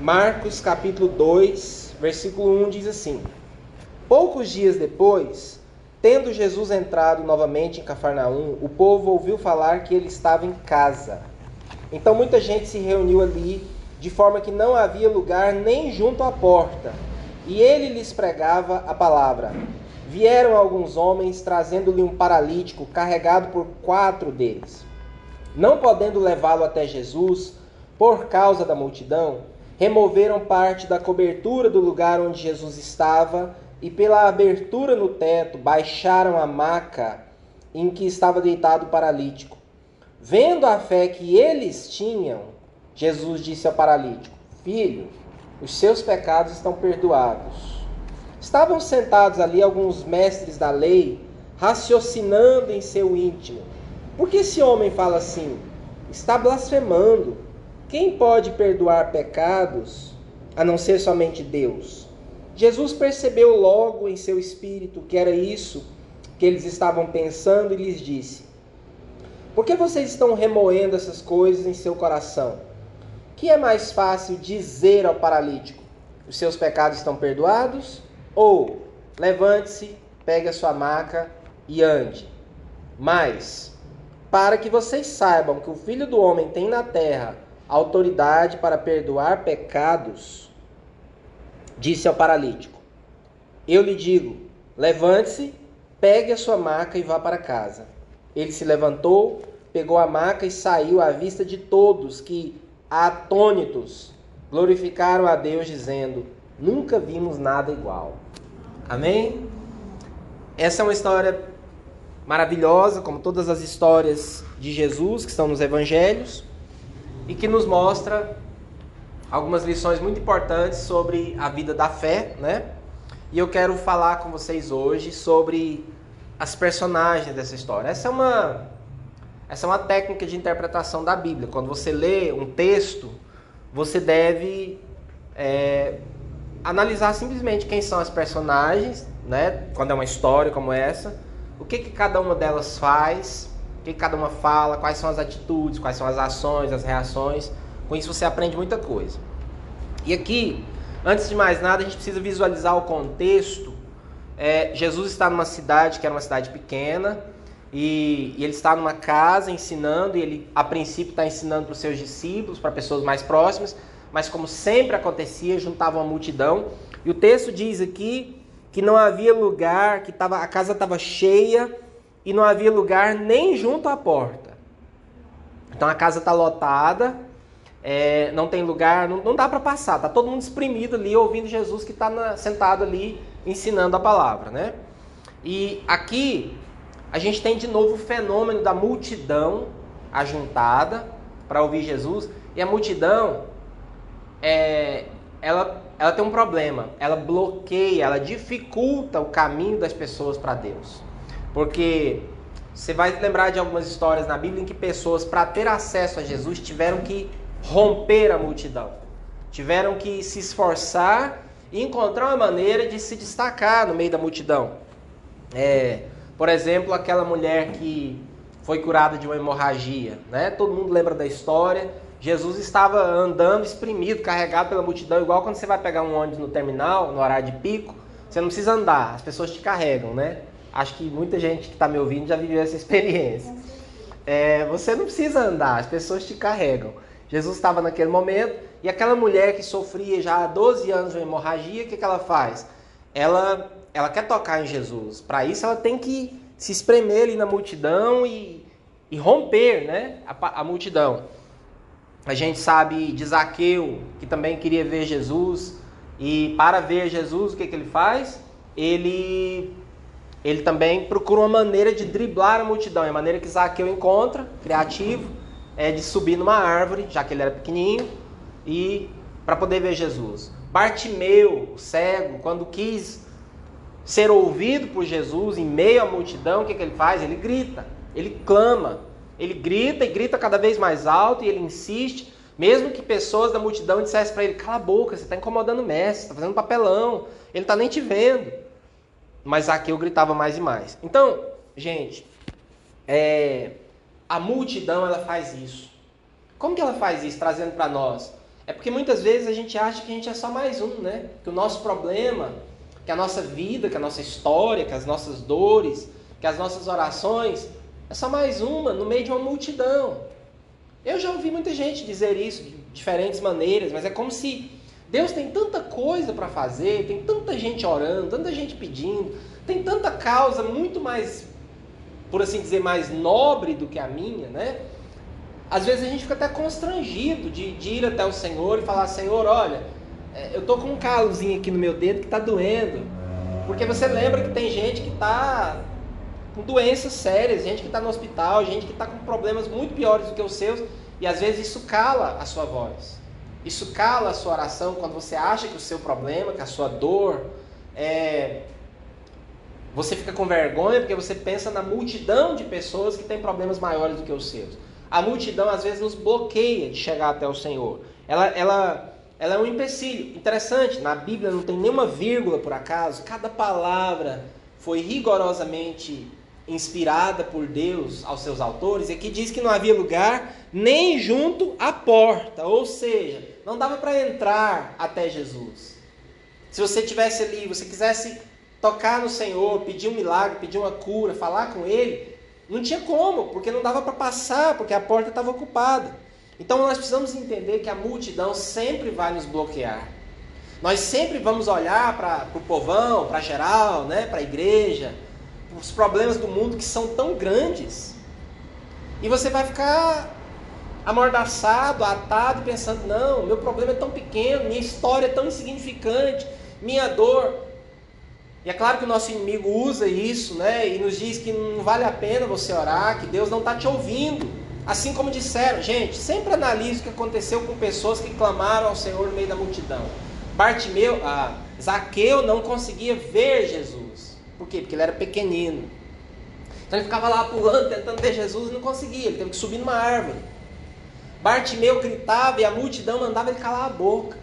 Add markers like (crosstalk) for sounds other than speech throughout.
Marcos capítulo 2, versículo 1 diz assim: Poucos dias depois, tendo Jesus entrado novamente em Cafarnaum, o povo ouviu falar que ele estava em casa. Então muita gente se reuniu ali, de forma que não havia lugar nem junto à porta. E ele lhes pregava a palavra. Vieram alguns homens trazendo-lhe um paralítico carregado por quatro deles. Não podendo levá-lo até Jesus, por causa da multidão, removeram parte da cobertura do lugar onde Jesus estava e, pela abertura no teto, baixaram a maca em que estava deitado o paralítico. Vendo a fé que eles tinham, Jesus disse ao paralítico: Filho, os seus pecados estão perdoados. Estavam sentados ali alguns mestres da lei, raciocinando em seu íntimo. Por que esse homem fala assim? Está blasfemando. Quem pode perdoar pecados a não ser somente Deus? Jesus percebeu logo em seu espírito que era isso que eles estavam pensando e lhes disse: Por que vocês estão remoendo essas coisas em seu coração? Que é mais fácil dizer ao paralítico: Os seus pecados estão perdoados? Ou levante-se, pegue a sua maca e ande. Mas, para que vocês saibam que o filho do homem tem na terra autoridade para perdoar pecados, disse ao paralítico: Eu lhe digo, levante-se, pegue a sua maca e vá para casa. Ele se levantou, pegou a maca e saiu à vista de todos que, atônitos, glorificaram a Deus, dizendo: Nunca vimos nada igual. Amém? Essa é uma história maravilhosa, como todas as histórias de Jesus que estão nos evangelhos e que nos mostra algumas lições muito importantes sobre a vida da fé, né? E eu quero falar com vocês hoje sobre as personagens dessa história. Essa é uma essa é uma técnica de interpretação da Bíblia. Quando você lê um texto, você deve é, analisar simplesmente quem são as personagens, né? Quando é uma história como essa, o que, que cada uma delas faz, o que cada uma fala, quais são as atitudes, quais são as ações, as reações. Com isso você aprende muita coisa. E aqui, antes de mais nada, a gente precisa visualizar o contexto. É, Jesus está numa cidade que era uma cidade pequena e, e ele está numa casa ensinando e ele, a princípio, está ensinando para os seus discípulos, para pessoas mais próximas, mas como sempre acontecia, juntava uma multidão. E o texto diz aqui que não havia lugar, que tava, a casa estava cheia e não havia lugar nem junto à porta. Então a casa está lotada, é, não tem lugar, não, não dá para passar, está todo mundo espremido ali ouvindo Jesus que está sentado ali ensinando a palavra, né? E aqui a gente tem de novo o fenômeno da multidão ajuntada para ouvir Jesus e a multidão é, ela, ela tem um problema, ela bloqueia, ela dificulta o caminho das pessoas para Deus. Porque você vai lembrar de algumas histórias na Bíblia em que pessoas, para ter acesso a Jesus, tiveram que romper a multidão, tiveram que se esforçar e encontrar uma maneira de se destacar no meio da multidão. É, por exemplo, aquela mulher que foi curada de uma hemorragia, né? Todo mundo lembra da história. Jesus estava andando espremido, carregado pela multidão, igual quando você vai pegar um ônibus no terminal, no horário de pico, você não precisa andar, as pessoas te carregam, né? Acho que muita gente que está me ouvindo já viveu essa experiência. É, você não precisa andar, as pessoas te carregam. Jesus estava naquele momento e aquela mulher que sofria já há 12 anos de hemorragia, o que, que ela faz? Ela, ela quer tocar em Jesus. Para isso, ela tem que se espremer ali na multidão e, e romper né, a, a multidão. A gente sabe de Zaqueu, que também queria ver Jesus, e para ver Jesus, o que, que ele faz? Ele ele também procura uma maneira de driblar a multidão. É a maneira que Zaqueu encontra, criativo, é de subir numa árvore, já que ele era pequenininho, e para poder ver Jesus. Bartimeu, cego, quando quis ser ouvido por Jesus em meio à multidão, o que, que ele faz? Ele grita, ele clama, ele grita e grita cada vez mais alto e ele insiste, mesmo que pessoas da multidão dissessem para ele: cala a boca, você está incomodando o mestre, está fazendo papelão, ele está nem te vendo. Mas aqui eu gritava mais e mais. Então, gente, é, a multidão ela faz isso. Como que ela faz isso? Trazendo para nós. É porque muitas vezes a gente acha que a gente é só mais um, né? Que o nosso problema, que a nossa vida, que a nossa história, que as nossas dores, que as nossas orações é só mais uma no meio de uma multidão. Eu já ouvi muita gente dizer isso de diferentes maneiras, mas é como se Deus tem tanta coisa para fazer, tem tanta gente orando, tanta gente pedindo, tem tanta causa muito mais, por assim dizer, mais nobre do que a minha, né? Às vezes a gente fica até constrangido de, de ir até o Senhor e falar: Senhor, olha, é, eu tô com um calozinho aqui no meu dedo que está doendo. Porque você lembra que tem gente que está com doenças sérias, gente que está no hospital, gente que está com problemas muito piores do que os seus, e às vezes isso cala a sua voz. Isso cala a sua oração quando você acha que o seu problema, que a sua dor, é... você fica com vergonha porque você pensa na multidão de pessoas que têm problemas maiores do que os seus. A multidão às vezes nos bloqueia de chegar até o Senhor. Ela, ela, ela é um empecilho. Interessante, na Bíblia não tem nenhuma vírgula por acaso, cada palavra foi rigorosamente inspirada por Deus aos seus autores, e aqui diz que não havia lugar nem junto à porta, ou seja, não dava para entrar até Jesus. Se você tivesse ali, você quisesse tocar no Senhor, pedir um milagre, pedir uma cura, falar com Ele, não tinha como, porque não dava para passar, porque a porta estava ocupada. Então nós precisamos entender que a multidão sempre vai nos bloquear. Nós sempre vamos olhar para o povão, para geral, né, para a igreja, os problemas do mundo que são tão grandes. E você vai ficar amordaçado, atado, pensando: não, meu problema é tão pequeno, minha história é tão insignificante, minha dor. E é claro que o nosso inimigo usa isso, né? E nos diz que não vale a pena você orar, que Deus não está te ouvindo. Assim como disseram, gente, sempre analise o que aconteceu com pessoas que clamaram ao Senhor no meio da multidão. Bartimeu, ah, Zaqueu não conseguia ver Jesus. Por quê? Porque ele era pequenino. Então ele ficava lá pulando, tentando ver Jesus e não conseguia. Ele teve que subir numa árvore. Bartimeu gritava e a multidão mandava ele calar a boca.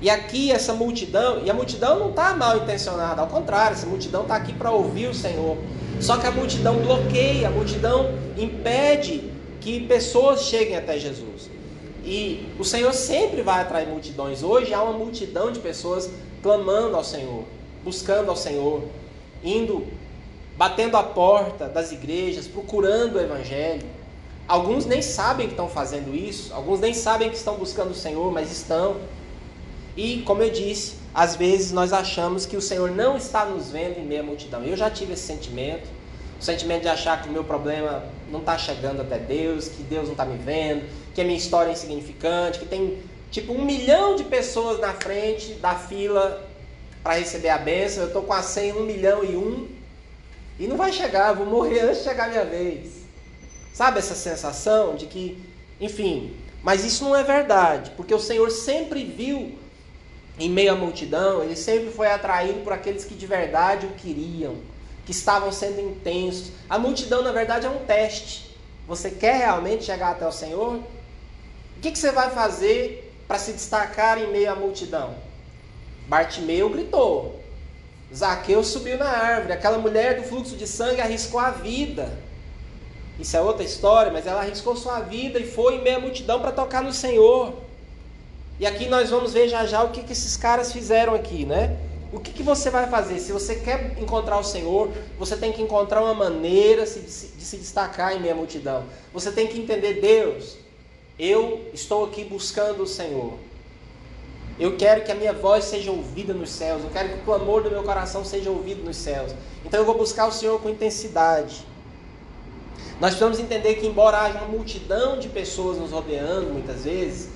E aqui essa multidão, e a multidão não está mal intencionada, ao contrário, essa multidão está aqui para ouvir o Senhor. Só que a multidão bloqueia, a multidão impede que pessoas cheguem até Jesus. E o Senhor sempre vai atrair multidões. Hoje há uma multidão de pessoas clamando ao Senhor buscando ao Senhor, indo, batendo a porta das igrejas, procurando o Evangelho. Alguns nem sabem que estão fazendo isso, alguns nem sabem que estão buscando o Senhor, mas estão. E, como eu disse, às vezes nós achamos que o Senhor não está nos vendo em meia multidão. Eu já tive esse sentimento, o sentimento de achar que o meu problema não está chegando até Deus, que Deus não está me vendo, que a minha história é insignificante, que tem tipo um milhão de pessoas na frente da fila para receber a bênção, eu estou com a senha 1 milhão e um, e não vai chegar, vou morrer antes de chegar a minha vez. Sabe essa sensação de que, enfim, mas isso não é verdade, porque o Senhor sempre viu em meio à multidão, ele sempre foi atraído por aqueles que de verdade o queriam, que estavam sendo intensos. A multidão, na verdade, é um teste. Você quer realmente chegar até o Senhor? O que, que você vai fazer para se destacar em meio à multidão? Bartimeu gritou. Zaqueu subiu na árvore. Aquela mulher do fluxo de sangue arriscou a vida. Isso é outra história, mas ela arriscou sua vida e foi em meia multidão para tocar no Senhor. E aqui nós vamos ver já já o que, que esses caras fizeram aqui, né? O que, que você vai fazer? Se você quer encontrar o Senhor, você tem que encontrar uma maneira de se, de se destacar em meia multidão. Você tem que entender, Deus, eu estou aqui buscando o Senhor. Eu quero que a minha voz seja ouvida nos céus. Eu quero que o clamor do meu coração seja ouvido nos céus. Então eu vou buscar o Senhor com intensidade. Nós precisamos entender que, embora haja uma multidão de pessoas nos rodeando, muitas vezes,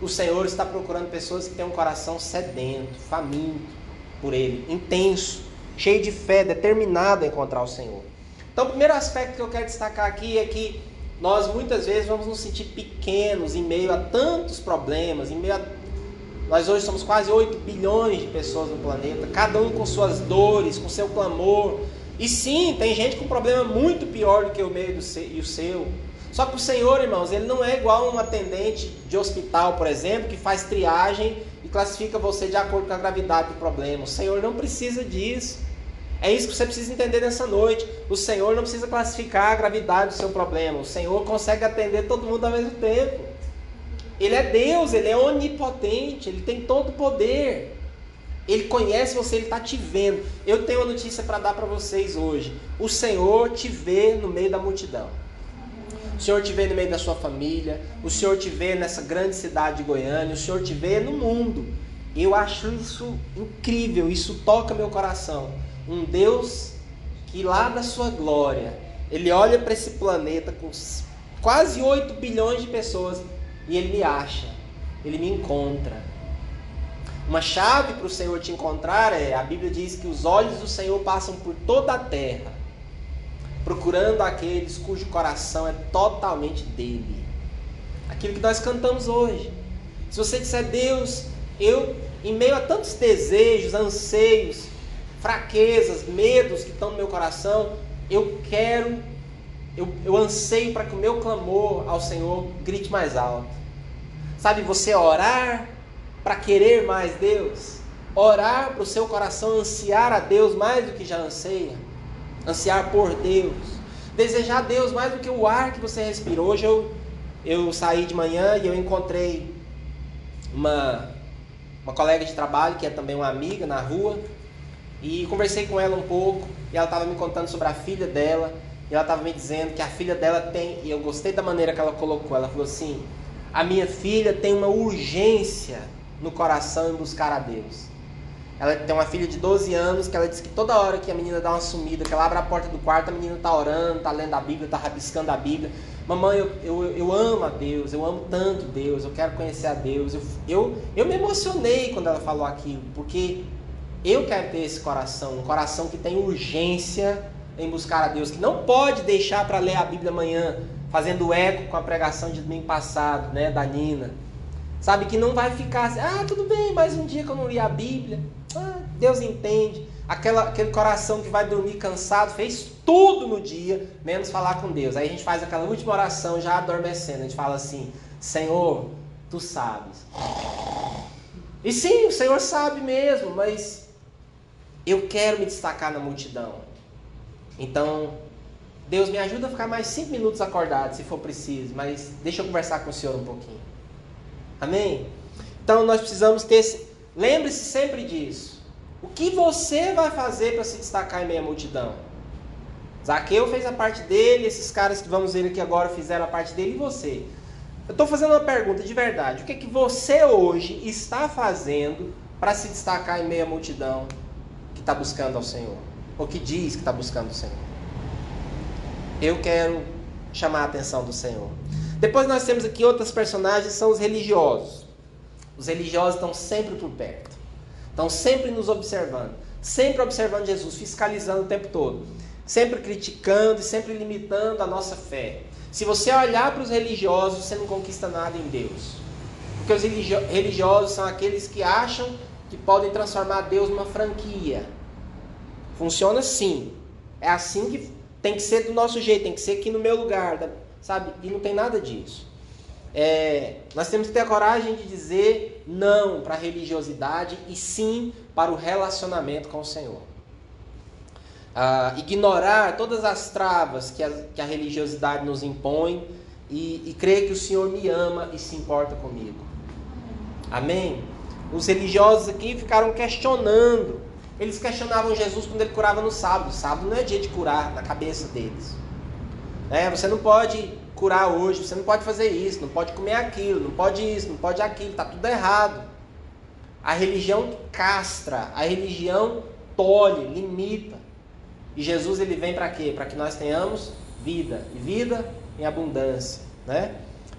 o Senhor está procurando pessoas que têm um coração sedento, faminto por Ele, intenso, cheio de fé, determinado a encontrar o Senhor. Então, o primeiro aspecto que eu quero destacar aqui é que nós muitas vezes vamos nos sentir pequenos em meio a tantos problemas, em meio a nós hoje somos quase 8 bilhões de pessoas no planeta, cada um com suas dores, com seu clamor. E sim, tem gente com problema muito pior do que o seu, e o seu. Só que o Senhor, irmãos, ele não é igual um atendente de hospital, por exemplo, que faz triagem e classifica você de acordo com a gravidade do problema. O Senhor não precisa disso. É isso que você precisa entender nessa noite. O Senhor não precisa classificar a gravidade do seu problema. O Senhor consegue atender todo mundo ao mesmo tempo. Ele é Deus, ele é onipotente, ele tem todo o poder. Ele conhece você, ele está te vendo. Eu tenho uma notícia para dar para vocês hoje. O Senhor te vê no meio da multidão. O Senhor te vê no meio da sua família. O Senhor te vê nessa grande cidade de Goiânia. O Senhor te vê no mundo. Eu acho isso incrível. Isso toca meu coração. Um Deus que lá da sua glória, ele olha para esse planeta com quase 8 bilhões de pessoas e ele me acha, ele me encontra. Uma chave para o Senhor te encontrar é: a Bíblia diz que os olhos do Senhor passam por toda a terra, procurando aqueles cujo coração é totalmente dele. Aquilo que nós cantamos hoje. Se você disser, Deus, eu, em meio a tantos desejos, anseios, fraquezas, medos que estão no meu coração, eu quero, eu, eu anseio para que o meu clamor ao Senhor grite mais alto. Sabe, você orar para querer mais Deus, orar para o seu coração ansiar a Deus mais do que já anseia, ansiar por Deus, desejar Deus mais do que o ar que você respira. Hoje eu, eu saí de manhã e eu encontrei uma, uma colega de trabalho que é também uma amiga na rua e conversei com ela um pouco e ela estava me contando sobre a filha dela e ela estava me dizendo que a filha dela tem e eu gostei da maneira que ela colocou. Ela falou assim: a minha filha tem uma urgência no coração em buscar a Deus. Ela tem uma filha de 12 anos que ela diz que toda hora que a menina dá uma sumida, que ela abre a porta do quarto, a menina está orando, está lendo a Bíblia, está rabiscando a Bíblia. Mamãe, eu, eu, eu, amo a Deus, eu amo tanto Deus, eu quero conhecer a Deus. Eu, eu, eu me emocionei quando ela falou aquilo, porque eu quero ter esse coração, um coração que tem urgência em buscar a Deus, que não pode deixar para ler a Bíblia amanhã, fazendo eco com a pregação de domingo passado, né, da Nina. Sabe que não vai ficar assim, ah, tudo bem, mais um dia que eu não li a Bíblia. Ah, Deus entende. Aquela, aquele coração que vai dormir cansado, fez tudo no dia, menos falar com Deus. Aí a gente faz aquela última oração já adormecendo. A gente fala assim: Senhor, tu sabes. E sim, o Senhor sabe mesmo, mas eu quero me destacar na multidão. Então, Deus me ajuda a ficar mais cinco minutos acordado, se for preciso, mas deixa eu conversar com o Senhor um pouquinho. Amém? Então nós precisamos ter. Lembre-se sempre disso. O que você vai fazer para se destacar em meio à multidão? Zaqueu fez a parte dele, esses caras que vamos ver aqui agora fizeram a parte dele e você. Eu estou fazendo uma pergunta de verdade. O que é que você hoje está fazendo para se destacar em meio à multidão que está buscando ao Senhor? Ou que diz que está buscando o Senhor? Eu quero chamar a atenção do Senhor. Depois nós temos aqui outros personagens, são os religiosos. Os religiosos estão sempre por perto. Estão sempre nos observando. Sempre observando Jesus, fiscalizando o tempo todo. Sempre criticando e sempre limitando a nossa fé. Se você olhar para os religiosos, você não conquista nada em Deus. Porque os religiosos são aqueles que acham que podem transformar Deus numa franquia. Funciona assim. É assim que tem que ser do nosso jeito, tem que ser aqui no meu lugar, sabe? E não tem nada disso. É, nós temos que ter a coragem de dizer não para a religiosidade e sim para o relacionamento com o Senhor. Ah, ignorar todas as travas que a, que a religiosidade nos impõe e, e crer que o Senhor me ama e se importa comigo. Amém? Os religiosos aqui ficaram questionando eles questionavam Jesus quando ele curava no sábado. Sábado não é dia de curar na cabeça deles. É, você não pode curar hoje, você não pode fazer isso, não pode comer aquilo, não pode isso, não pode aquilo, está tudo errado. A religião castra, a religião tolhe, limita. E Jesus ele vem para quê? Para que nós tenhamos vida, e vida em abundância, né?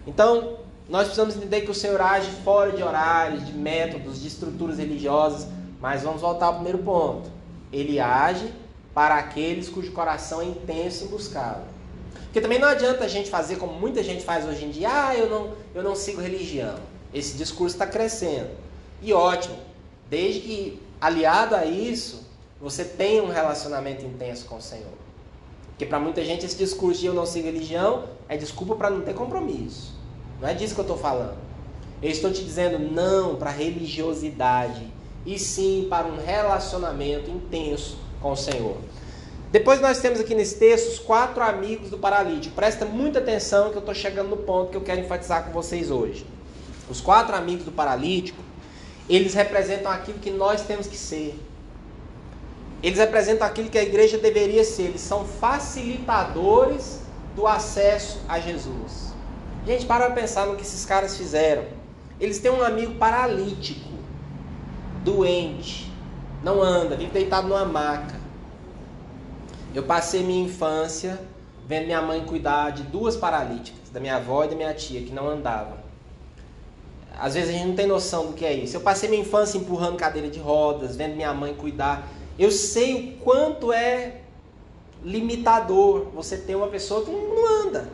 Então, nós precisamos entender que o Senhor age fora de horários, de métodos, de estruturas religiosas mas vamos voltar ao primeiro ponto. Ele age para aqueles cujo coração é intenso em buscá-lo. Porque também não adianta a gente fazer como muita gente faz hoje em dia, ah, eu não, eu não sigo religião. Esse discurso está crescendo. E ótimo, desde que aliado a isso, você tenha um relacionamento intenso com o Senhor. Porque para muita gente esse discurso de eu não sigo religião é desculpa para não ter compromisso. Não é disso que eu estou falando. Eu estou te dizendo não para religiosidade e sim para um relacionamento intenso com o Senhor. Depois nós temos aqui nesse texto os quatro amigos do paralítico. Presta muita atenção que eu estou chegando no ponto que eu quero enfatizar com vocês hoje. Os quatro amigos do paralítico, eles representam aquilo que nós temos que ser. Eles representam aquilo que a igreja deveria ser. Eles são facilitadores do acesso a Jesus. Gente, para pensar no que esses caras fizeram. Eles têm um amigo paralítico, doente, não anda, vive deitado numa maca. Eu passei minha infância vendo minha mãe cuidar de duas paralíticas, da minha avó e da minha tia, que não andavam. Às vezes a gente não tem noção do que é isso. Eu passei minha infância empurrando cadeira de rodas, vendo minha mãe cuidar. Eu sei o quanto é limitador você ter uma pessoa que não anda.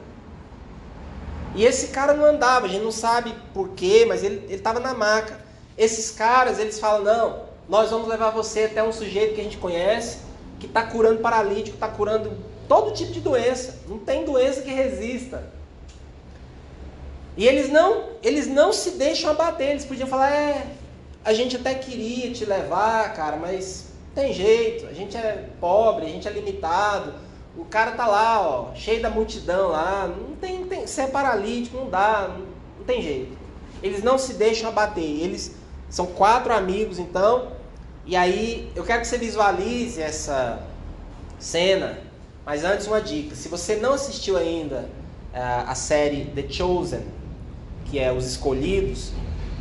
E esse cara não andava, a gente não sabe porquê, mas ele estava na maca. Esses caras, eles falam, não, nós vamos levar você até um sujeito que a gente conhece, que está curando paralítico, está curando todo tipo de doença. Não tem doença que resista. E eles não, eles não se deixam abater. Eles podiam falar, é, a gente até queria te levar, cara, mas tem jeito. A gente é pobre, a gente é limitado. O cara tá lá, ó, cheio da multidão lá. Não tem, tem ser é paralítico, não dá, não, não tem jeito. Eles não se deixam abater. Eles são quatro amigos, então. E aí, eu quero que você visualize essa cena. Mas antes, uma dica: se você não assistiu ainda uh, a série The Chosen, que é Os Escolhidos,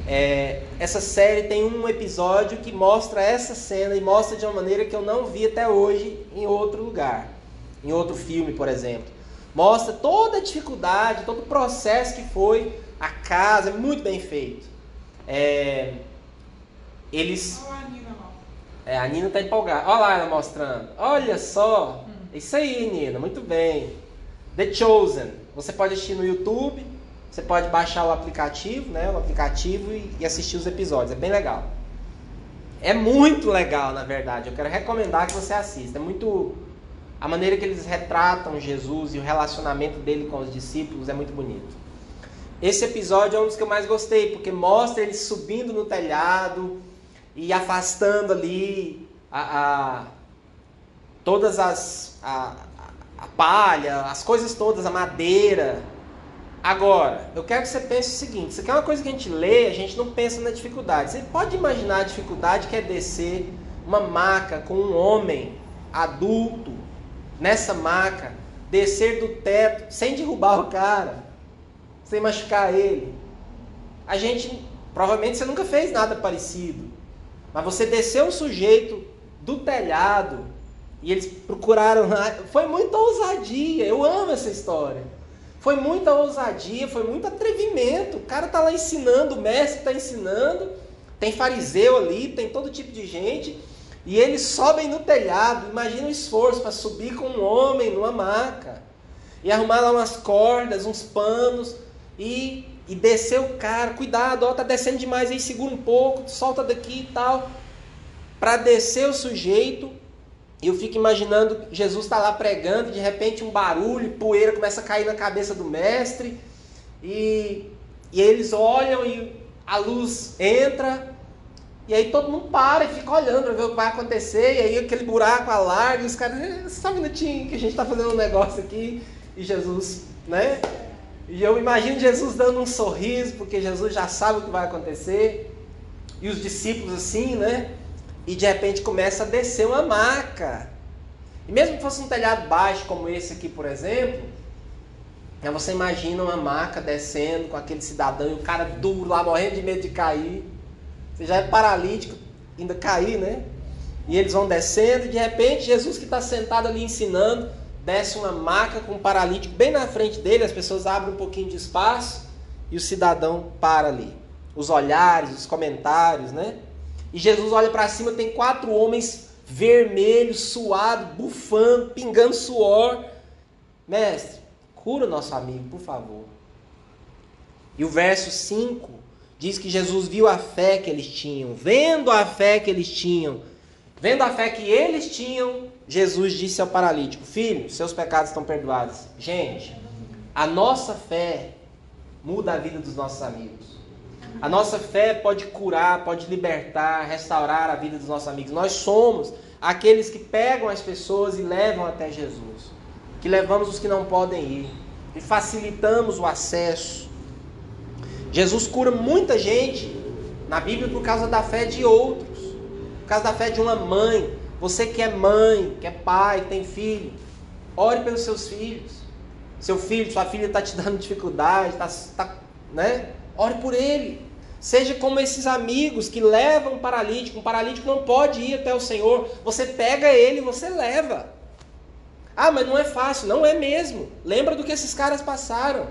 é, essa série tem um episódio que mostra essa cena e mostra de uma maneira que eu não vi até hoje em outro lugar, em outro filme, por exemplo. Mostra toda a dificuldade, todo o processo que foi a casa, é muito bem feito. É, eles. É, a Nina tá empolgada. Olha lá ela mostrando. Olha só. Isso aí, Nina. Muito bem. The Chosen. Você pode assistir no YouTube. Você pode baixar o aplicativo, né? O aplicativo e, e assistir os episódios. É bem legal. É muito legal, na verdade. Eu quero recomendar que você assista. É muito. A maneira que eles retratam Jesus e o relacionamento dele com os discípulos é muito bonito. Esse episódio é um dos que eu mais gostei, porque mostra ele subindo no telhado e afastando ali a, a todas as a, a palha, as coisas todas, a madeira. Agora, eu quero que você pense o seguinte: isso aqui é uma coisa que a gente lê, a gente não pensa na dificuldade. Você pode imaginar a dificuldade que é descer uma maca com um homem adulto nessa maca, descer do teto sem derrubar o cara, sem machucar ele. A gente, provavelmente você nunca fez nada parecido. Mas você desceu um sujeito do telhado e eles procuraram (laughs) lá. Foi muita ousadia. Eu amo essa história. Foi muita ousadia, foi muito atrevimento. O cara tá lá ensinando, o mestre está ensinando. Tem fariseu ali, tem todo tipo de gente. E eles sobem no telhado. Imagina o esforço para subir com um homem numa maca. E arrumar lá umas cordas, uns panos. E e descer o cara, cuidado, ó, tá descendo demais aí, segura um pouco, solta daqui e tal. Para descer o sujeito, eu fico imaginando Jesus está lá pregando, de repente um barulho, poeira começa a cair na cabeça do mestre, e, e eles olham e a luz entra, e aí todo mundo para e fica olhando para ver o que vai acontecer, e aí aquele buraco alarga, e os caras, eh, só um minutinho que a gente está fazendo um negócio aqui, e Jesus, né? E eu imagino Jesus dando um sorriso, porque Jesus já sabe o que vai acontecer. E os discípulos assim, né? E de repente começa a descer uma maca. E mesmo que fosse um telhado baixo, como esse aqui, por exemplo, aí você imagina uma maca descendo com aquele cidadão e o cara duro lá, morrendo de medo de cair. Você já é paralítico, ainda cair, né? E eles vão descendo e de repente Jesus que está sentado ali ensinando desce uma maca com um paralítico bem na frente dele, as pessoas abrem um pouquinho de espaço e o cidadão para ali. Os olhares, os comentários, né? E Jesus olha para cima, tem quatro homens vermelhos, suados, bufando, pingando suor. Mestre, cura o nosso amigo, por favor. E o verso 5 diz que Jesus viu a fé que eles tinham. Vendo a fé que eles tinham, vendo a fé que eles tinham, Jesus disse ao paralítico: Filho, seus pecados estão perdoados. Gente, a nossa fé muda a vida dos nossos amigos. A nossa fé pode curar, pode libertar, restaurar a vida dos nossos amigos. Nós somos aqueles que pegam as pessoas e levam até Jesus, que levamos os que não podem ir, e facilitamos o acesso. Jesus cura muita gente na Bíblia por causa da fé de outros, por causa da fé de uma mãe. Você que é mãe, que é pai, tem filho, ore pelos seus filhos. Seu filho, sua filha está te dando (laughs) dificuldade, está, tá, né? Ore por ele. Seja como esses amigos que levam um paralítico. Um paralítico não pode ir até o Senhor. Você pega ele e você leva. Ah, mas não é fácil. Não é mesmo. Lembra do que esses caras passaram.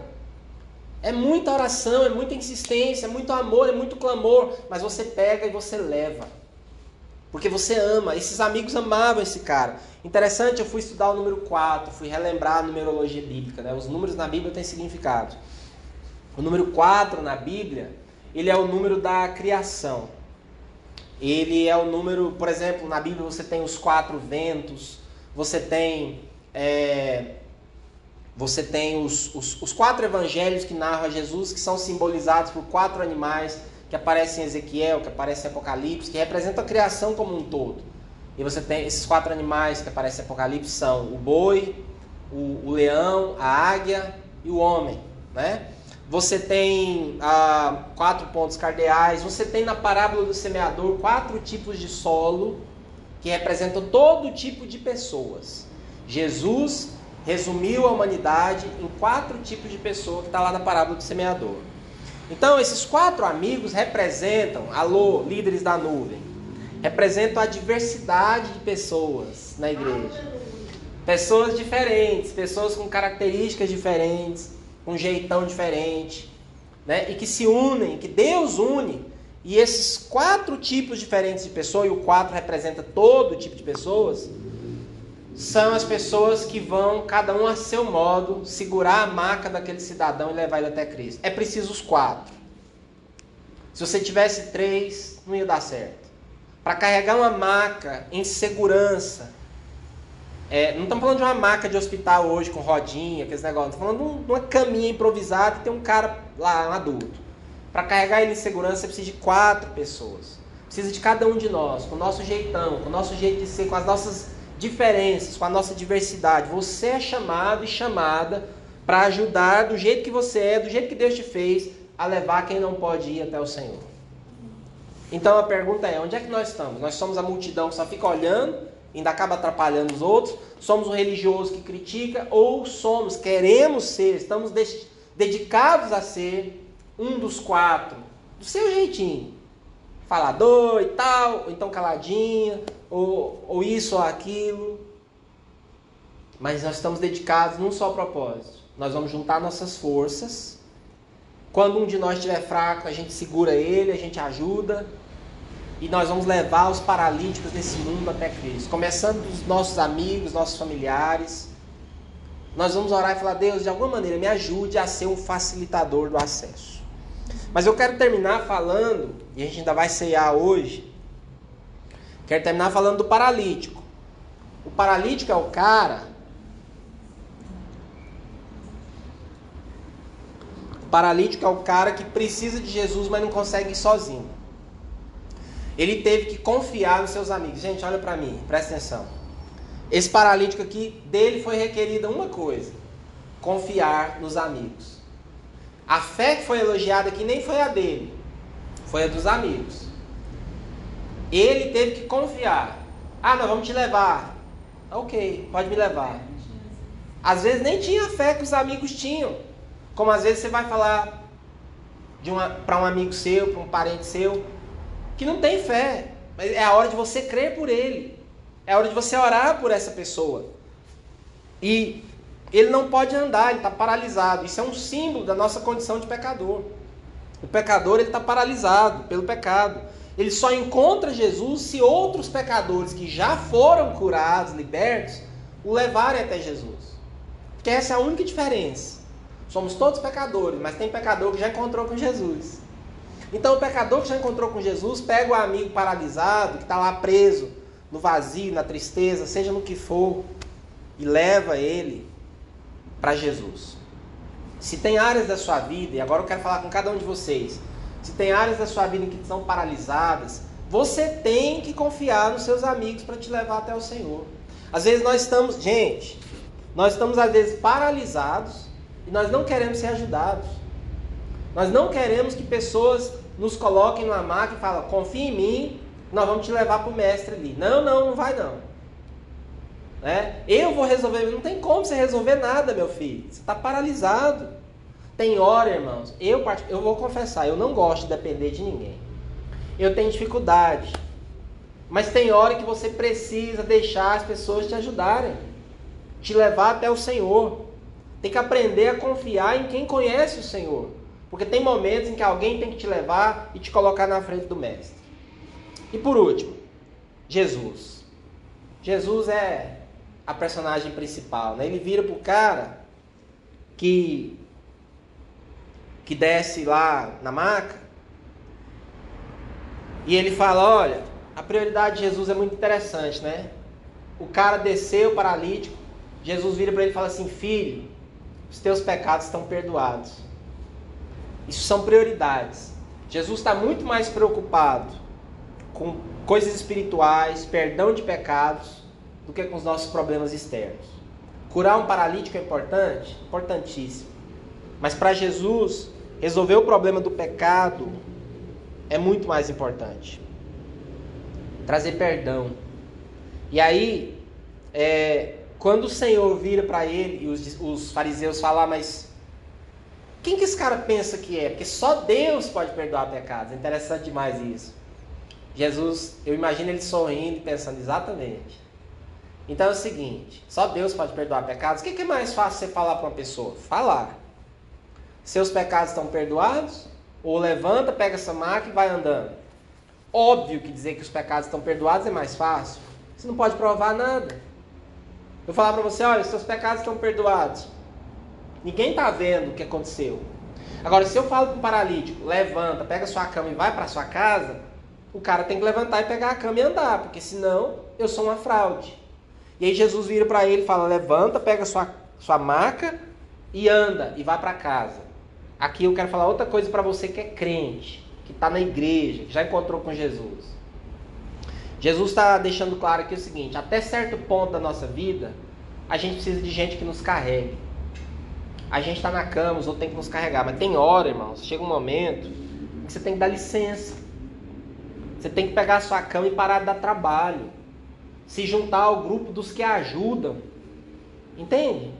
É muita oração, é muita insistência, é muito amor, é muito clamor. Mas você pega e você leva. Porque você ama. Esses amigos amavam esse cara. Interessante, eu fui estudar o número 4, fui relembrar a numerologia bíblica. Né? Os números na Bíblia têm significado. O número 4 na Bíblia, ele é o número da criação. Ele é o número, por exemplo, na Bíblia você tem os quatro ventos, você tem é, você tem os, os, os, quatro evangelhos que narram Jesus, que são simbolizados por quatro animais que aparecem em Ezequiel, que aparecem em Apocalipse, que representam a criação como um todo. E você tem esses quatro animais que aparecem em Apocalipse são o boi, o, o leão, a águia e o homem, né? Você tem ah, quatro pontos cardeais. Você tem na parábola do semeador quatro tipos de solo que representam todo tipo de pessoas. Jesus resumiu a humanidade em quatro tipos de pessoa que está lá na parábola do semeador. Então, esses quatro amigos representam, alô, líderes da nuvem, representam a diversidade de pessoas na igreja. Pessoas diferentes, pessoas com características diferentes, com jeitão diferente, né? E que se unem, que Deus une. E esses quatro tipos diferentes de pessoas, e o quatro representa todo tipo de pessoas, são as pessoas que vão, cada um a seu modo, segurar a maca daquele cidadão e levar ele até Cristo. É preciso os quatro. Se você tivesse três, não ia dar certo. Para carregar uma maca em segurança, é, não estamos falando de uma maca de hospital hoje com rodinha, aqueles negócios. Estamos falando de uma caminha improvisada e tem um cara lá, um adulto. Para carregar ele em segurança, você precisa de quatro pessoas. Precisa de cada um de nós, com o nosso jeitão, com o nosso jeito de ser, com as nossas diferenças, com a nossa diversidade. Você é chamado e chamada para ajudar do jeito que você é, do jeito que Deus te fez, a levar quem não pode ir até o Senhor. Então a pergunta é: onde é que nós estamos? Nós somos a multidão que só fica olhando, ainda acaba atrapalhando os outros? Somos o religioso que critica? Ou somos, queremos ser, estamos dedicados a ser um dos quatro, do seu jeitinho? Falador e tal, ou então caladinho, ou, ou isso ou aquilo. Mas nós estamos dedicados num só propósito. Nós vamos juntar nossas forças. Quando um de nós estiver fraco, a gente segura ele, a gente ajuda. E nós vamos levar os paralíticos desse mundo até Cristo. Começando dos nossos amigos, nossos familiares. Nós vamos orar e falar: Deus, de alguma maneira, me ajude a ser um facilitador do acesso. Mas eu quero terminar falando, e a gente ainda vai ceiar hoje, Quero terminar falando do paralítico. O paralítico é o cara. O paralítico é o cara que precisa de Jesus, mas não consegue ir sozinho. Ele teve que confiar nos seus amigos. Gente, olha para mim, presta atenção. Esse paralítico aqui, dele foi requerida uma coisa: confiar nos amigos. A fé que foi elogiada aqui nem foi a dele, foi a dos amigos. Ele teve que confiar. Ah, nós vamos te levar. Ok, pode me levar. Às vezes nem tinha fé que os amigos tinham. Como às vezes você vai falar para um amigo seu, para um parente seu, que não tem fé. Mas é a hora de você crer por ele. É a hora de você orar por essa pessoa. E ele não pode andar, ele está paralisado. Isso é um símbolo da nossa condição de pecador. O pecador ele está paralisado pelo pecado. Ele só encontra Jesus se outros pecadores que já foram curados, libertos, o levarem até Jesus. Porque essa é a única diferença. Somos todos pecadores, mas tem pecador que já encontrou com Jesus. Então o pecador que já encontrou com Jesus pega o amigo paralisado, que está lá preso, no vazio, na tristeza, seja no que for, e leva ele para Jesus. Se tem áreas da sua vida, e agora eu quero falar com cada um de vocês, se tem áreas da sua vida que são paralisadas, você tem que confiar nos seus amigos para te levar até o Senhor. Às vezes nós estamos, gente, nós estamos às vezes paralisados e nós não queremos ser ajudados. Nós não queremos que pessoas nos coloquem numa maca e falem, confia em mim, nós vamos te levar para o mestre ali. Não, não, não vai não. Né? Eu vou resolver, não tem como você resolver nada, meu filho. Você está paralisado. Tem hora, irmãos, eu, eu vou confessar, eu não gosto de depender de ninguém. Eu tenho dificuldade. Mas tem hora que você precisa deixar as pessoas te ajudarem, te levar até o Senhor. Tem que aprender a confiar em quem conhece o Senhor. Porque tem momentos em que alguém tem que te levar e te colocar na frente do Mestre. E por último, Jesus. Jesus é a personagem principal. Né? Ele vira para o cara que, que desce lá na maca e ele fala: Olha, a prioridade de Jesus é muito interessante, né? O cara desceu paralítico, Jesus vira para ele e fala assim: Filho, os teus pecados estão perdoados. Isso são prioridades. Jesus está muito mais preocupado com coisas espirituais, perdão de pecados, do que com os nossos problemas externos. Curar um paralítico é importante? Importantíssimo. Mas para Jesus, resolver o problema do pecado é muito mais importante. Trazer perdão. E aí, é, quando o Senhor vira para ele e os, os fariseus falam, ah, mas quem que esse cara pensa que é? Porque só Deus pode perdoar pecados. É interessante demais isso. Jesus, eu imagino ele sorrindo e pensando exatamente. Então é o seguinte: só Deus pode perdoar pecados. O que é mais fácil você falar para uma pessoa? Falar. Seus pecados estão perdoados? Ou levanta, pega essa máquina e vai andando. Óbvio que dizer que os pecados estão perdoados é mais fácil. Você não pode provar nada. Eu falar para você, olha, seus pecados estão perdoados. Ninguém está vendo o que aconteceu. Agora, se eu falo para um paralítico, levanta, pega sua cama e vai para sua casa, o cara tem que levantar e pegar a cama e andar, porque senão eu sou uma fraude. E aí Jesus vira para ele e fala: levanta, pega sua, sua maca e anda e vai para casa. Aqui eu quero falar outra coisa para você que é crente, que está na igreja, que já encontrou com Jesus. Jesus está deixando claro aqui o seguinte: até certo ponto da nossa vida, a gente precisa de gente que nos carregue. A gente está na cama, os outros têm que nos carregar. Mas tem hora, irmãos, chega um momento que você tem que dar licença. Você tem que pegar a sua cama e parar de dar trabalho se juntar ao grupo dos que ajudam. Entende?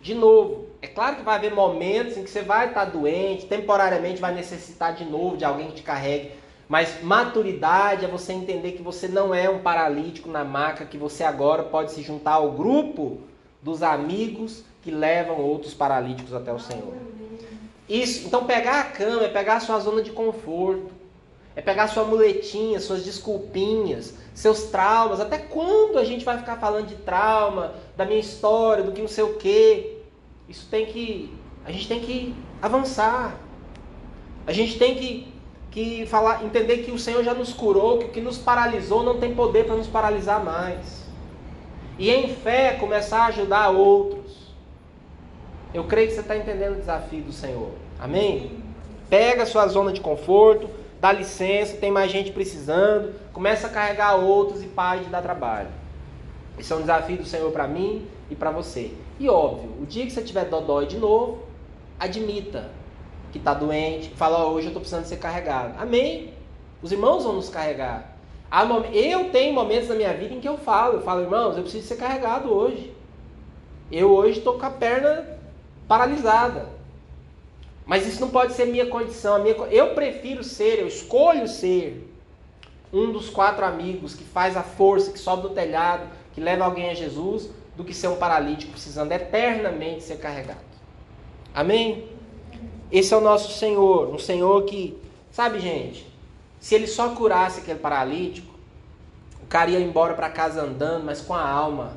De novo, é claro que vai haver momentos em que você vai estar doente, temporariamente vai necessitar de novo de alguém que te carregue. Mas maturidade é você entender que você não é um paralítico na maca, que você agora pode se juntar ao grupo dos amigos que levam outros paralíticos até o Senhor. Isso, então pegar a cama é pegar a sua zona de conforto, é pegar a sua muletinha, suas desculpinhas, seus traumas. Até quando a gente vai ficar falando de trauma, da minha história, do que não sei o quê? Isso tem que. A gente tem que avançar. A gente tem que, que falar, entender que o Senhor já nos curou, que o que nos paralisou não tem poder para nos paralisar mais. E em fé começar a ajudar outros. Eu creio que você está entendendo o desafio do Senhor. Amém? Pega a sua zona de conforto dá licença, tem mais gente precisando, começa a carregar outros e pare de dar trabalho. Esse é um desafio do Senhor para mim e para você. E óbvio, o dia que você tiver dodói de novo, admita que está doente, fala, oh, hoje eu estou precisando ser carregado. Amém? Os irmãos vão nos carregar. Eu tenho momentos na minha vida em que eu falo, eu falo, irmãos, eu preciso ser carregado hoje. Eu hoje estou com a perna paralisada. Mas isso não pode ser minha condição. Minha, eu prefiro ser, eu escolho ser um dos quatro amigos que faz a força, que sobe do telhado, que leva alguém a Jesus, do que ser um paralítico precisando eternamente ser carregado. Amém? Esse é o nosso Senhor, um Senhor que, sabe, gente, se ele só curasse aquele paralítico, o cara ia embora para casa andando, mas com a alma.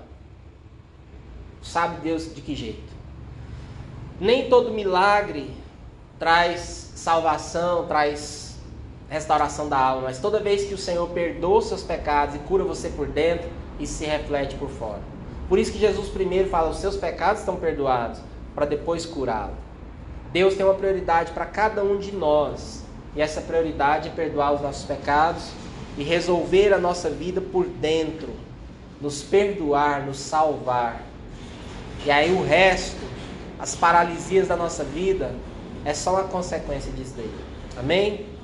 Sabe Deus de que jeito? Nem todo milagre traz salvação, traz restauração da alma, mas toda vez que o Senhor perdoa os seus pecados e cura você por dentro, isso se reflete por fora. Por isso que Jesus primeiro fala: os seus pecados estão perdoados, para depois curá-lo. Deus tem uma prioridade para cada um de nós, e essa prioridade é perdoar os nossos pecados e resolver a nossa vida por dentro, nos perdoar, nos salvar. E aí o resto, as paralisias da nossa vida, é só uma consequência disso daí. Amém?